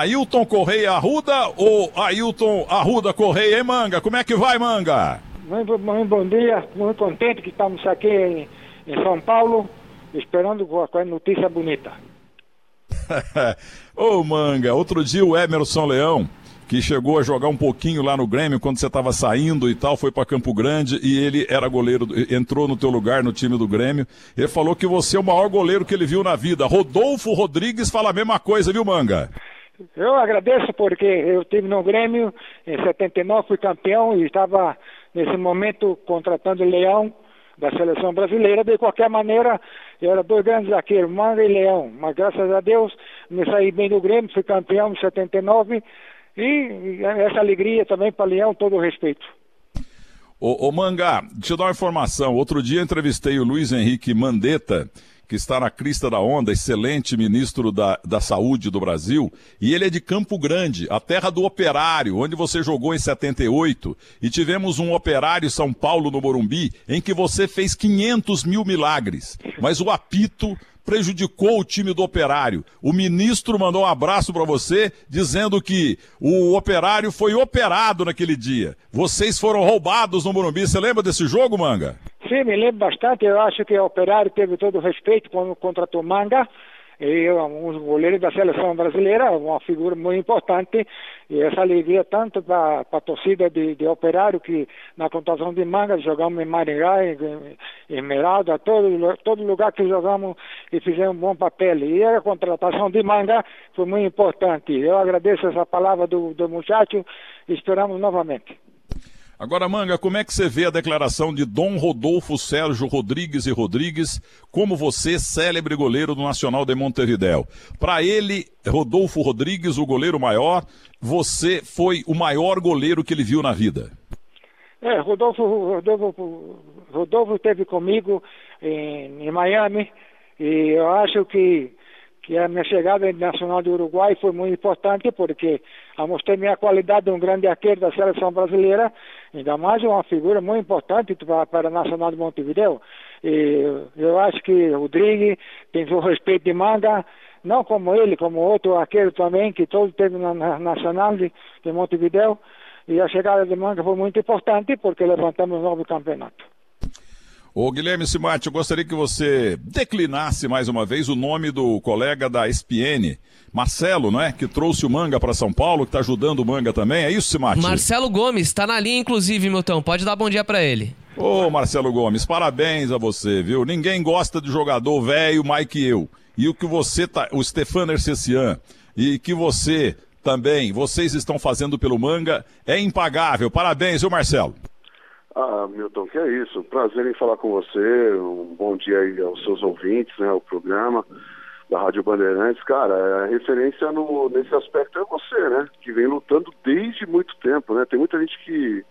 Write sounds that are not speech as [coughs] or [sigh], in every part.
Ailton Correia Arruda ou Ailton Arruda Correia, hein, Manga? Como é que vai, Manga? Muito, muito bom dia, muito contente que estamos aqui em, em São Paulo, esperando a notícia bonita. [laughs] Ô, Manga, outro dia o Emerson Leão que chegou a jogar um pouquinho lá no Grêmio quando você estava saindo e tal, foi para Campo Grande e ele era goleiro, entrou no teu lugar no time do Grêmio. Ele falou que você é o maior goleiro que ele viu na vida. Rodolfo Rodrigues fala a mesma coisa, viu, Manga? Eu agradeço porque eu tive no Grêmio em 79, fui campeão e estava nesse momento contratando o Leão da seleção brasileira. De qualquer maneira, eu era dois grandes zagueiros, Manga e Leão. Mas graças a Deus me saí bem do Grêmio, fui campeão em 79 e essa alegria também para Leão, todo o respeito. Ô, ô Manga, deixa eu dar uma informação. Outro dia entrevistei o Luiz Henrique Mandetta, que está na crista da onda, excelente ministro da, da Saúde do Brasil, e ele é de Campo Grande, a terra do operário, onde você jogou em 78, e tivemos um operário São Paulo no Morumbi, em que você fez 500 mil milagres, mas o apito prejudicou o time do Operário. O ministro mandou um abraço para você, dizendo que o Operário foi operado naquele dia. Vocês foram roubados no Morumbi. Você lembra desse jogo, Manga? Sim, me lembro bastante. Eu acho que o Operário teve todo o respeito quando contratou Manga e um goleiro da seleção brasileira, uma figura muito importante, e essa alegria tanto para a torcida de, de, Operário, que na contação de manga jogamos em Maringá, em, em Esmeralda, todo, todo lugar que jogamos e fizemos um bom papel. E a contratação de manga foi muito importante. Eu agradeço essa palavra do, do muchacho e esperamos novamente. Agora, Manga, como é que você vê a declaração de Dom Rodolfo Sérgio Rodrigues e Rodrigues como você, célebre goleiro do Nacional de Montevidéu? Para ele, Rodolfo Rodrigues, o goleiro maior, você foi o maior goleiro que ele viu na vida. É, Rodolfo, Rodolfo, Rodolfo esteve comigo em, em Miami e eu acho que que a minha chegada nacional do Uruguai foi muito importante porque mostrei minha qualidade de um grande arqueiro da seleção brasileira, ainda mais uma figura muito importante para, para a Nacional de Montevideo. E eu acho que o Rodrigues tem o respeito de manga, não como ele, como outro arqueiro também, que todo teve na, na Nacional de, de Montevideo. E a chegada de manga foi muito importante porque levantamos um novo campeonato. Ô Guilherme Simati, eu gostaria que você declinasse mais uma vez o nome do colega da SPN, Marcelo, não é? Que trouxe o manga para São Paulo, que está ajudando o manga também. É isso, Simati? Marcelo Gomes, está na linha, inclusive, Milton. Pode dar bom dia para ele. Ô, Marcelo Gomes, parabéns a você, viu? Ninguém gosta de jogador velho mais que eu. E o que você tá. O Stefano Ercecian, e que você também, vocês estão fazendo pelo manga, é impagável. Parabéns, viu, Marcelo? Ah, Milton, que é isso. Prazer em falar com você. Um bom dia aí aos seus ouvintes, né? O programa da Rádio Bandeirantes. Cara, a referência no, nesse aspecto é você, né? Que vem lutando desde muito tempo, né? Tem muita gente que,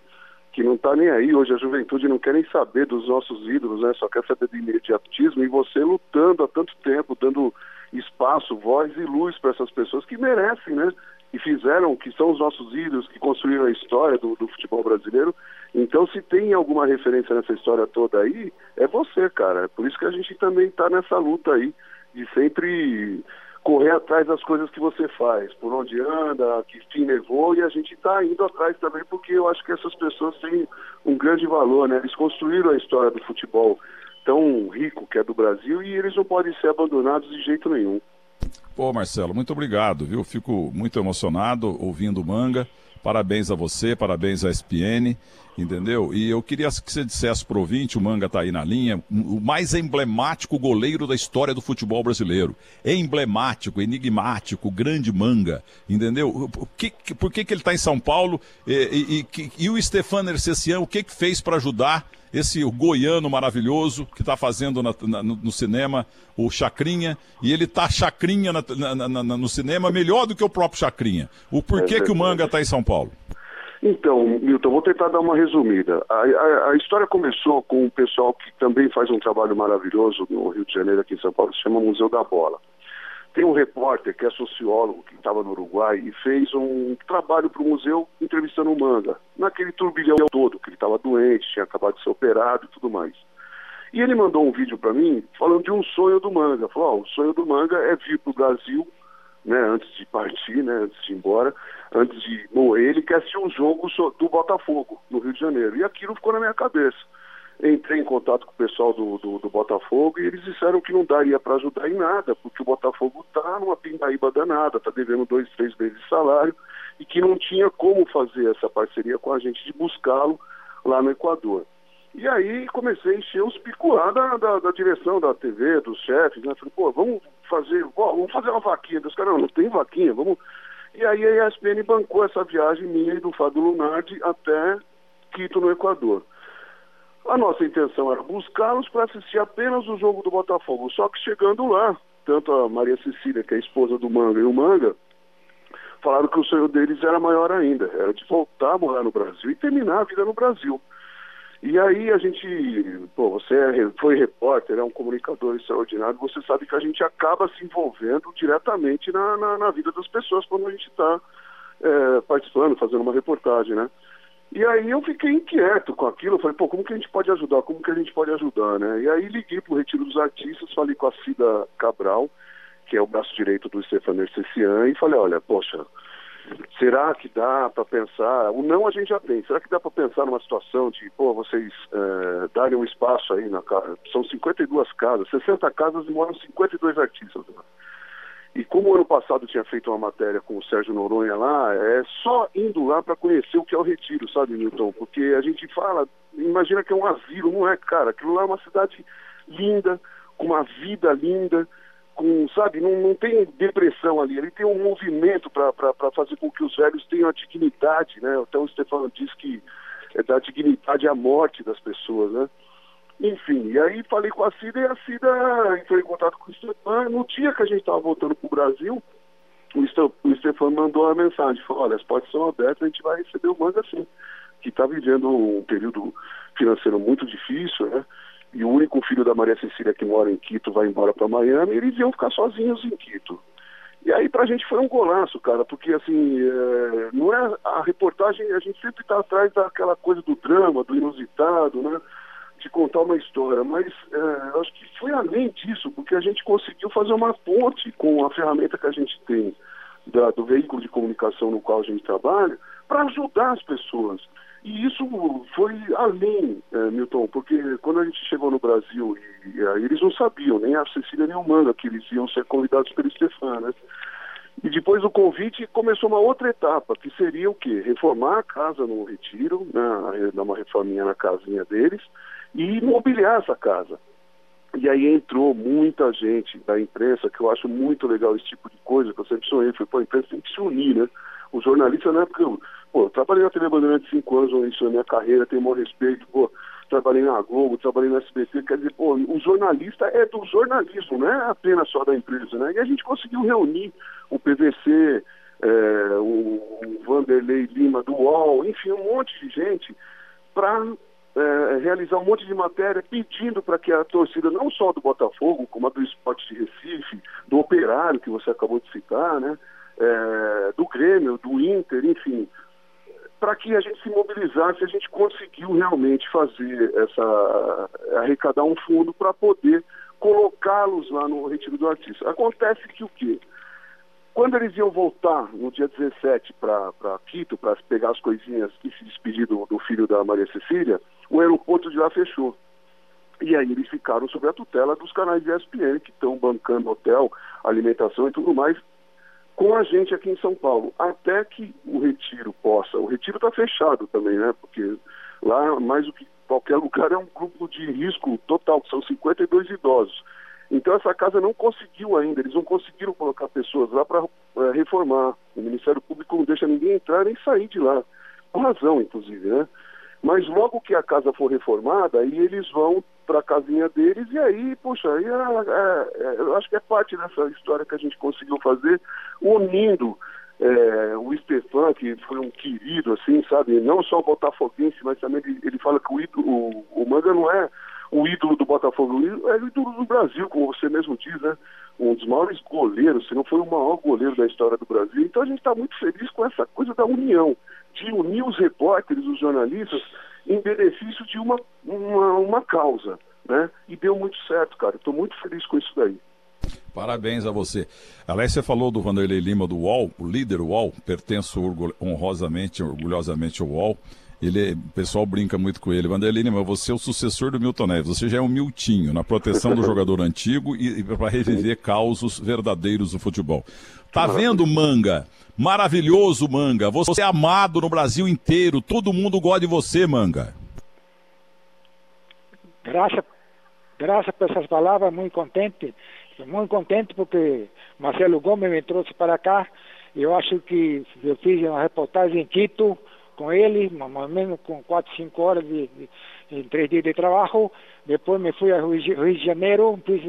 que não tá nem aí. Hoje a juventude não quer nem saber dos nossos ídolos, né? Só quer saber do imediatismo. E você lutando há tanto tempo, dando espaço, voz e luz para essas pessoas que merecem, né? E fizeram, que são os nossos ídolos, que construíram a história do, do futebol brasileiro então, se tem alguma referência nessa história toda aí, é você, cara. É por isso que a gente também está nessa luta aí de sempre correr atrás das coisas que você faz, por onde anda, que fim levou, e a gente está indo atrás também porque eu acho que essas pessoas têm um grande valor, né? Eles construíram a história do futebol tão rico que é do Brasil e eles não podem ser abandonados de jeito nenhum. Pô, Marcelo, muito obrigado, viu? Fico muito emocionado ouvindo o manga. Parabéns a você, parabéns à SPN, entendeu? E eu queria que você dissesse pro ouvinte, o Manga tá aí na linha, o mais emblemático goleiro da história do futebol brasileiro. Emblemático, enigmático, grande Manga, entendeu? Por que, por que, que ele tá em São Paulo? E, e, e, e o Stefano Ercecian, o que que fez para ajudar esse goiano maravilhoso que está fazendo na, na, no cinema o Chacrinha, e ele tá Chacrinha na, no cinema melhor do que o próprio Chacrinha. O porquê que o Manga está em São Paulo? Então, Milton, vou tentar dar uma resumida. A, a, a, história começou com um pessoal que também faz um trabalho maravilhoso no Rio de Janeiro, aqui em São Paulo, se chama Museu da Bola. Tem um repórter que é sociólogo, que estava no Uruguai e fez um trabalho para o museu entrevistando o Manga, naquele turbilhão todo, que ele estava doente, tinha acabado de ser operado e tudo mais. E ele mandou um vídeo para mim falando de um sonho do Manga. Falou: oh, o sonho do Manga é vir para o Brasil né, antes de partir, né, antes de ir embora, antes de morrer, ele quer assistir um jogo do Botafogo, no Rio de Janeiro. E aquilo ficou na minha cabeça. Entrei em contato com o pessoal do, do, do Botafogo e eles disseram que não daria para ajudar em nada, porque o Botafogo está numa pindaíba danada, está devendo dois, três meses de salário, e que não tinha como fazer essa parceria com a gente de buscá-lo lá no Equador. E aí comecei a encher os picuá da, da, da, direção da TV, dos chefes, né? Falei, pô, vamos fazer, vamos fazer uma vaquinha. Os caras, não, não tem vaquinha, vamos. E aí a ESPN bancou essa viagem minha e do Fábio Lunardi até Quito, no Equador. A nossa intenção era buscá-los para assistir apenas o jogo do Botafogo. Só que chegando lá, tanto a Maria Cecília, que é a esposa do Manga, e o Manga, falaram que o sonho deles era maior ainda, era de voltar a morar no Brasil e terminar a vida no Brasil. E aí a gente, pô, você é, foi repórter, é um comunicador extraordinário, você sabe que a gente acaba se envolvendo diretamente na, na, na vida das pessoas quando a gente está é, participando, fazendo uma reportagem, né? E aí eu fiquei inquieto com aquilo, falei, pô, como que a gente pode ajudar? Como que a gente pode ajudar, né? E aí liguei para o Retiro dos Artistas, falei com a Cida Cabral, que é o braço direito do Stefano Ercecian, e falei, olha, poxa, será que dá para pensar, o não a gente já tem, será que dá para pensar numa situação de, pô, vocês é, darem um espaço aí na casa, são 52 casas, 60 casas e moram 52 artistas, né? E como ano passado tinha feito uma matéria com o Sérgio Noronha lá, é só indo lá para conhecer o que é o Retiro, sabe, Milton? Porque a gente fala, imagina que é um asilo, não é, cara? Aquilo lá é uma cidade linda, com uma vida linda, com, sabe, não, não tem depressão ali, ele tem um movimento para fazer com que os velhos tenham a dignidade, né? Até o Stefano diz que é da dignidade à morte das pessoas, né? Enfim, e aí falei com a Cida e a Cida entrou em contato com o Stefano. No dia que a gente estava voltando para o Brasil, o Stefano mandou uma mensagem, falou, olha, as portas são abertas, a gente vai receber o manga sim, que está vivendo um período financeiro muito difícil, né? E o único filho da Maria Cecília que mora em Quito vai embora para Miami, eles iam ficar sozinhos em Quito. E aí pra gente foi um golaço, cara, porque assim, é, não é a reportagem, a gente sempre está atrás daquela coisa do drama, do inusitado, né? de contar uma história, mas é, acho que foi além disso, porque a gente conseguiu fazer uma ponte com a ferramenta que a gente tem da, do veículo de comunicação no qual a gente trabalha, para ajudar as pessoas. E isso foi além, é, Milton, porque quando a gente chegou no Brasil, e, e eles não sabiam, nem a Cecília nem o Manga, que eles iam ser convidados pelo Stefan, né? E depois do convite começou uma outra etapa, que seria o quê? Reformar a casa no retiro, né? dar uma reforminha na casinha deles, e mobiliar essa casa. E aí entrou muita gente da imprensa, que eu acho muito legal esse tipo de coisa, que eu sempre sonhei, foi, pô, a imprensa tem que se unir, né? O jornalista, na época, pô, trabalhei na TV Bandeirantes cinco anos, isso é minha carreira, tenho maior respeito, pô, trabalhei na Globo, trabalhei na SBT, quer dizer, pô, o jornalista é do jornalismo, não é apenas só da empresa, né? E a gente conseguiu reunir o PVC, é, o Vanderlei Lima do UOL, enfim, um monte de gente para é, realizar um monte de matéria pedindo para que a torcida, não só do Botafogo, como a do Esporte de Recife, do Operário, que você acabou de citar, né, é, do Grêmio, do Inter, enfim, para que a gente se mobilizasse, a gente conseguiu realmente fazer essa. arrecadar um fundo para poder colocá-los lá no retiro do artista. Acontece que o quê? Quando eles iam voltar no dia 17 para Quito, para pegar as coisinhas e se despedir do, do, filho da Maria Cecília, o aeroporto de lá fechou. E aí eles ficaram sob a tutela dos canais de ESPN, que estão bancando hotel, alimentação e tudo mais, com a gente aqui em São Paulo. Até que o retiro possa. O retiro está fechado também, né? Porque lá, mais do que qualquer [laughs] lugar, é um grupo de risco total, que são 52 idosos. Então essa casa não conseguiu ainda, eles não conseguiram colocar pessoas lá para é, reformar. O Ministério Público não deixa ninguém entrar nem sair de lá. Com razão, inclusive, né? Mas logo que a casa for reformada, aí eles vão para a casinha deles e aí, poxa, aí é, é, é, eu acho que é parte dessa história que a gente conseguiu fazer, unindo é, o Stefan, que foi um querido, assim, sabe? Não só o botafoguense, mas também ele, ele fala que o, o, o Manga não é o ídolo do Botafogo, é o ídolo do Brasil, como você mesmo diz, né? Um dos maiores goleiros, se não foi o maior goleiro da história do Brasil. Então a gente está muito feliz com essa coisa da união, de unir os repórteres, os jornalistas, em benefício de uma, uma, uma causa, né? E deu muito certo, cara. Estou muito feliz com isso daí. Parabéns a você. Aliás, você falou do Vanderlei Lima do UOL, o líder UOL, pertenço honrosamente, orgulhosamente ao UOL. Ele, o pessoal brinca muito com ele. Vanderlei Lima, você é o sucessor do Milton Neves. Você já é um Miltinho na proteção do [laughs] jogador antigo e, e para reviver causos verdadeiros do futebol. Tá vendo, Manga? Maravilhoso, Manga. Você é amado no Brasil inteiro. Todo mundo gosta de você, Manga. Graças, graças por essas palavras, muito contente. Muito contente porque Marcelo Gomes me trouxe para cá. Eu acho que eu fiz uma reportagem em Quito com ele, mais ou menos com quatro, cinco horas de, de, em três dias de trabalho. Depois me fui a Rio de Janeiro, fiz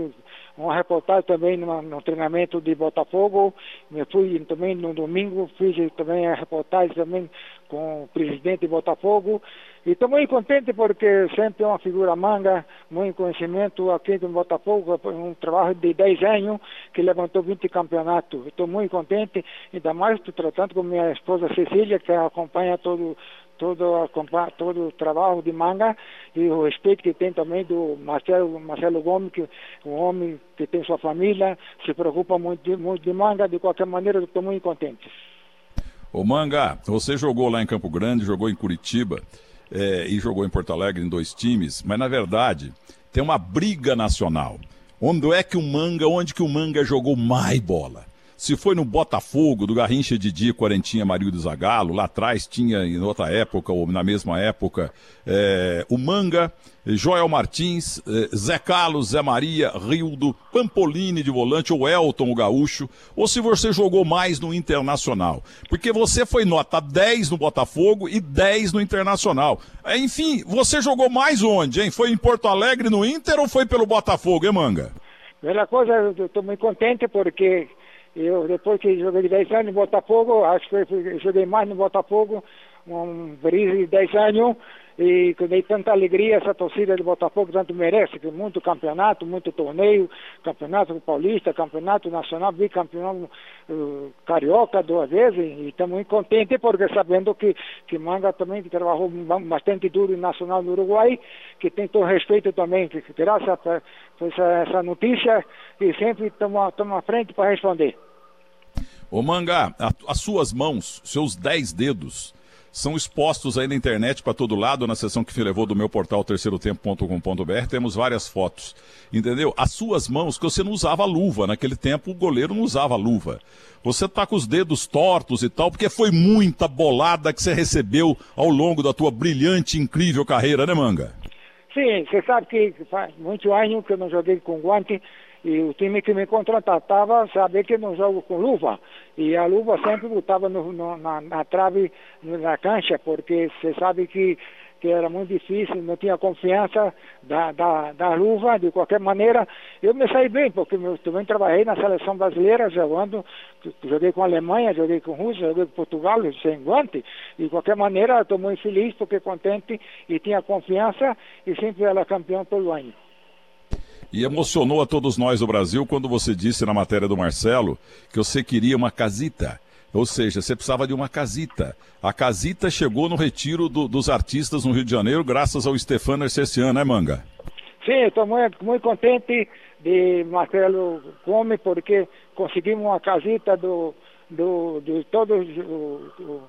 uma reportagem também no, treinamento de Botafogo. Me fui também no domingo, fiz também a reportagem também com o presidente de Botafogo. E estou muito contente porque sempre é uma figura manga, muito conhecimento aqui no Botafogo, um trabalho de 10 anos que levantou 20 campeonatos. Estou muito contente, ainda mais tratando com minha esposa Cecília, que acompanha todo todo, todo o trabalho de manga e o respeito que tem também do Marcelo, Marcelo Gomes, que um homem que tem sua família, se preocupa muito, muito de manga, de qualquer maneira estou muito contente. Ô Manga, você jogou lá em Campo Grande, jogou em Curitiba é, e jogou em Porto Alegre em dois times, mas na verdade tem uma briga nacional. Onde é que o Manga, onde que o Manga jogou mais bola? Se foi no Botafogo, do Garrincha Didi, Quarentinha, Marildo Zagalo, lá atrás tinha, em outra época, ou na mesma época, é, o Manga, Joel Martins, é, Zé Carlos, Zé Maria, Rildo, Pampolini de volante, ou Elton, o gaúcho, ou se você jogou mais no Internacional. Porque você foi nota 10 no Botafogo e 10 no Internacional. Enfim, você jogou mais onde, hein? Foi em Porto Alegre, no Inter, ou foi pelo Botafogo, hein, Manga? Primeira coisa, eu estou muito contente porque eu, depois que joguei 10 anos no Botafogo, acho que joguei mais no Botafogo, um período de 10 anos, e que dei tanta alegria essa torcida de Botafogo, tanto merece, que muito campeonato, muito torneio, campeonato paulista, campeonato nacional, bicampeão uh, carioca duas vezes, e estamos muito contentes porque sabendo que, que Manga também trabalhou bastante duro nacional no Uruguai, que tem todo respeito também, que graças a essa, essa notícia, e sempre estamos à frente para responder. Ô Manga, as suas mãos, seus dez dedos, são expostos aí na internet para todo lado, na seção que me levou do meu portal terceirotempo.com.br, temos várias fotos, entendeu? As suas mãos, que você não usava luva, naquele tempo o goleiro não usava luva. Você tá com os dedos tortos e tal, porque foi muita bolada que você recebeu ao longo da tua brilhante, incrível carreira, né, Manga? Sim, você sabe que faz muitos anos que eu não joguei com guante, e o time que me contratava sabia que eu não jogo com luva. E a luva sempre botava no, no, na, na, trave, na cancha, porque você sabe que, que era muito difícil, não tinha confiança da, da, da luva, de qualquer maneira. Eu me saí bem, porque eu também trabalhei na seleção brasileira, jogando, joguei com a Alemanha, joguei com a Rússia, joguei com Portugal, sem guante. De qualquer maneira, estou muito feliz, porque contente e tinha confiança e sempre era campeão todo ano. E emocionou a todos nós do Brasil quando você disse na matéria do Marcelo que você queria uma casita. Ou seja, você precisava de uma casita. A casita chegou no retiro do, dos artistas no Rio de Janeiro, graças ao Stefano Ercecian, né, Manga? Sim, estou muito, muito contente de Marcelo Gomes, porque conseguimos uma casita do, do, de todo o, o,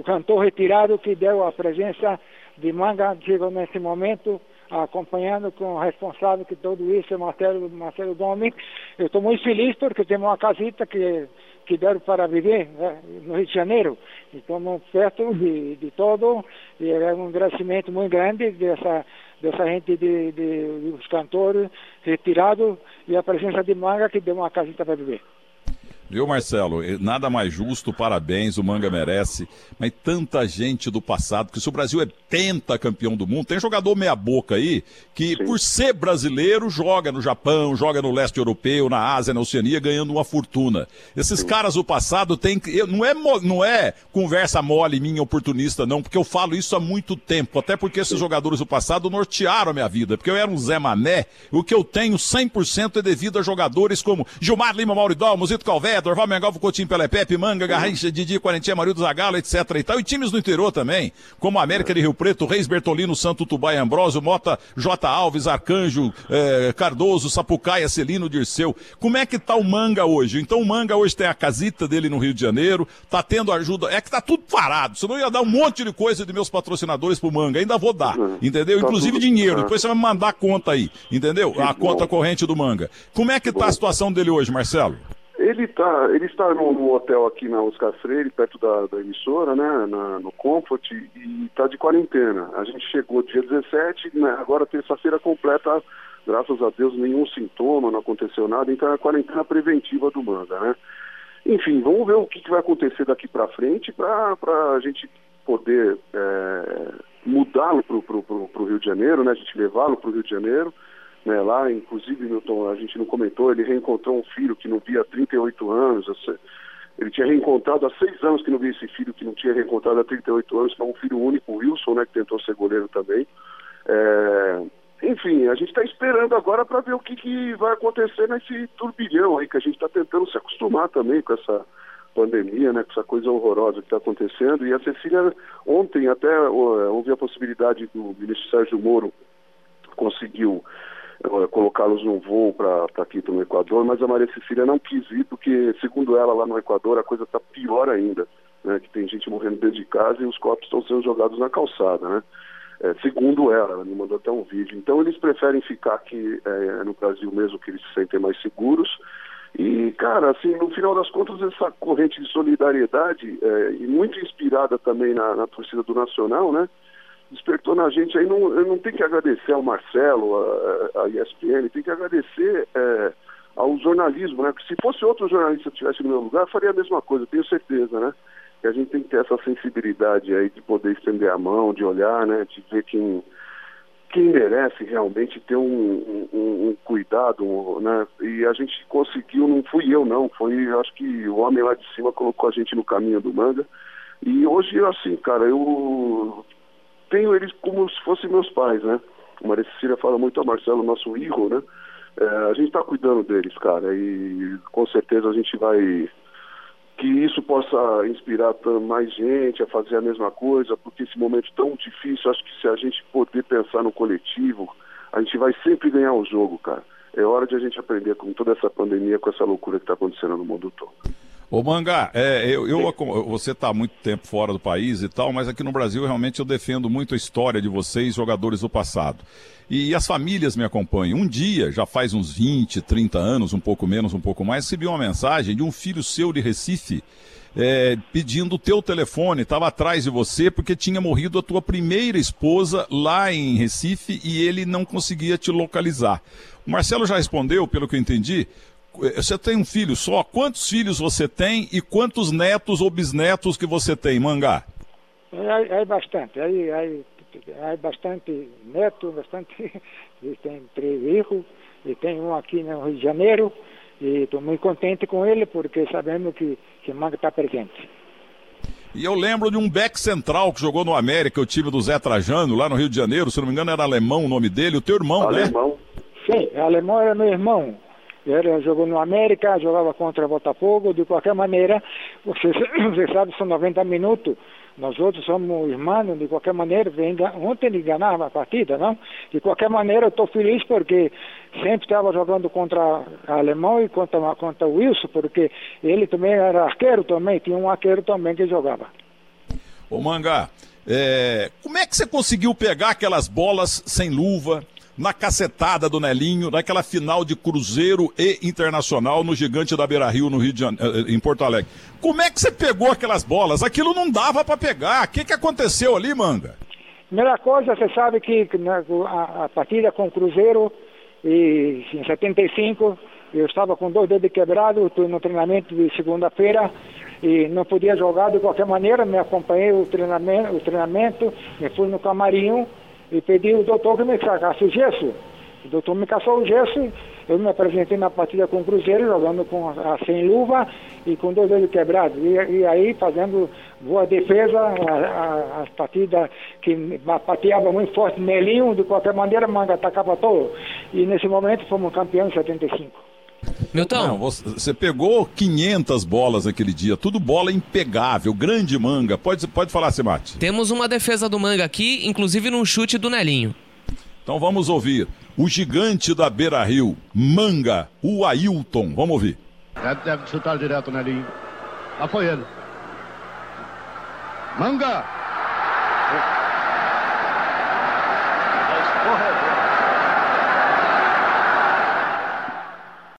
o cantor retirado que deu a presença de Manga, chegou nesse momento acompanhando com o responsável que tudo isso é Marcelo, Marcelo Gomes. Eu estou muito feliz porque temos uma casita que, que deram para viver né, no Rio de Janeiro. Estamos perto de, de todo e é um agradecimento muito grande dessa, dessa gente de, de, dos cantores retirados e a presença de Manga que deu uma casita para viver. Viu, Marcelo? Nada mais justo, parabéns, o Manga merece. Mas tanta gente do passado, que se o Brasil é pentacampeão do mundo, tem jogador meia-boca aí que, Sim. por ser brasileiro, joga no Japão, joga no leste europeu, na Ásia, na Oceania, ganhando uma fortuna. Esses Sim. caras do passado têm que. Não é, não é conversa mole minha oportunista, não, porque eu falo isso há muito tempo. Até porque esses Sim. jogadores do passado nortearam a minha vida. Porque eu era um Zé Mané, o que eu tenho 100% é devido a jogadores como Gilmar Lima Mauridó, Musito Calvé, Macaé, Dorval, Mengalvo, Coutinho, Pelé, Pepe, Manga, Garrincha, Didi, Quarentinha, Marildo Zagalo, etc e tal. E times do interior também, como América de Rio Preto, Reis Bertolino, Santo Tubá e Ambrósio, Mota, J. Alves, Arcanjo, eh, Cardoso, Sapucaia, Celino, Dirceu. Como é que tá o Manga hoje? Então o Manga hoje tem a casita dele no Rio de Janeiro, tá tendo ajuda, é que tá tudo parado, senão eu ia dar um monte de coisa de meus patrocinadores pro Manga, ainda vou dar, uhum. entendeu? Tá Inclusive dinheiro, depois você vai me mandar a conta aí, entendeu? A conta corrente do Manga. Como é que tá a situação dele hoje, Marcelo? Ele, tá, ele está no, hotel aqui na Oscar Freire, perto da, da emissora, né, na, no Comfort, e está de quarentena. A gente chegou dia 17, né, agora terça-feira completa, graças a Deus, nenhum sintoma, não aconteceu nada, então é a quarentena preventiva do Manga, né. Enfim, vamos ver o que, que vai acontecer daqui para frente para a gente poder é, mudá-lo para o Rio de Janeiro, né, a gente levá-lo para o Rio de Janeiro, né, lá, inclusive, Milton, a gente não comentou, ele reencontrou um filho que não via há 38 anos. Ele tinha reencontrado há seis anos que não via esse filho que não tinha reencontrado há 38 anos, que é um filho único, o Wilson, né, que tentou ser goleiro também. É, enfim, a gente está esperando agora para ver o que, que, vai acontecer nesse turbilhão aí, que a gente está tentando se acostumar também com essa pandemia, né, com essa coisa horrorosa que está acontecendo. E a Cecília, ontem até houve a possibilidade do ministro Sérgio Moro conseguiu colocá-los num voo para Quito, no Equador, mas a Maria Cecília não quis ir porque, segundo ela, lá no Equador a coisa está pior ainda, né, que tem gente morrendo dentro de casa e os corpos estão sendo jogados na calçada, né? É, segundo ela, ela me mandou até um vídeo. Então eles preferem ficar aqui é, no Brasil mesmo, que eles se sentem mais seguros. E, cara, assim, no final das contas, essa corrente de solidariedade, é, e muito inspirada também na, na torcida do Nacional, né? Despertou na gente aí, não, não tenho que agradecer ao Marcelo, a, a ESPN, tem que agradecer é, ao jornalismo, né? Porque se fosse outro jornalista que estivesse no meu lugar, faria a mesma coisa, tenho certeza, né? Que a gente tem que ter essa sensibilidade aí de poder estender a mão, de olhar, né? De ver quem, quem merece realmente ter um, um, um cuidado, né? E a gente conseguiu, não fui eu não, foi, acho que o homem lá de cima colocou a gente no caminho do manga. E hoje, assim, cara, eu tenho eles como se fossem meus pais, né? O Maria Cecília fala muito a Marcelo, nosso hijo, né? É, a gente está cuidando deles, cara, e com certeza a gente vai. Que isso possa inspirar mais gente a fazer a mesma coisa, porque esse momento tão difícil, acho que se a gente poder pensar no coletivo, a gente vai sempre ganhar o jogo, cara. É hora de a gente aprender com toda essa pandemia, com essa loucura que está acontecendo no mundo todo. Ô Mangá, é, eu, eu, você está muito tempo fora do país e tal, mas aqui no Brasil realmente eu defendo muito a história de vocês, jogadores do passado. E, e as famílias me acompanham. Um dia, já faz uns 20, 30 anos, um pouco menos, um pouco mais, recebi uma mensagem de um filho seu de Recife, é, pedindo o teu telefone, estava atrás de você porque tinha morrido a tua primeira esposa lá em Recife e ele não conseguia te localizar. O Marcelo já respondeu, pelo que eu entendi, você tem um filho só? Quantos filhos você tem e quantos netos ou bisnetos que você tem, Mangá? É, é bastante. Aí, aí, bastante neto, bastante. [laughs] tem três filhos e tem um aqui no Rio de Janeiro. E estou muito contente com ele porque sabemos que, que Manga está presente. E eu lembro de um back central que jogou no América, o time do Zé Trajano, lá no Rio de Janeiro, se não me engano era alemão o nome dele, o teu irmão, alemão. né? Alemão. Sim, alemão era meu irmão. Ele jogou no América, jogava contra o Botafogo, de qualquer maneira, você, [coughs] você sabe, são 90 minutos, nós outros somos irmãos, de qualquer maneira, ontem ele ganhava a partida, não? De qualquer maneira, eu estou feliz porque sempre estava jogando contra o alemão e contra, contra o Wilson, porque ele também era arqueiro também, tinha um arqueiro também que jogava. Ô Mangá, é, como é que você conseguiu pegar aquelas bolas sem luva, na cacetada do Nelinho, naquela final de Cruzeiro e Internacional no Gigante da Beira Rio, no Rio de Janeiro, eh, em Porto Alegre. Como é que você pegou aquelas bolas? Aquilo não dava para pegar. O que, que aconteceu ali, Manga? Primeira coisa, você sabe que né, a, a partida com o Cruzeiro, e, em 75, eu estava com dois dedos quebrados, no treinamento de segunda-feira e não podia jogar de qualquer maneira, me acompanhei o treinamento, o treinamento me fui no camarim e pedi ao doutor que me sacasse o gesso. O doutor me caçou o gesso, eu me apresentei na partida com o Cruzeiro, jogando com a, sem luva e com dois dedos quebrados. E, e aí fazendo boa defesa, a, a, partida que pateava muito forte, Melinho, de qualquer maneira, manga atacava todo. E nesse momento fomos campeões em 75. Milton. Não, você, pegou 500 bolas naquele dia, tudo bola impegável, grande manga. Pode, pode falar, Semate. Temos uma defesa do Manga aqui, inclusive num chute do Nelinho. Então vamos ouvir. O gigante da Beira Rio, Manga, o Ailton. Vamos ouvir. Deve, deve chutar direto na linha. Lá foi ele. Manga!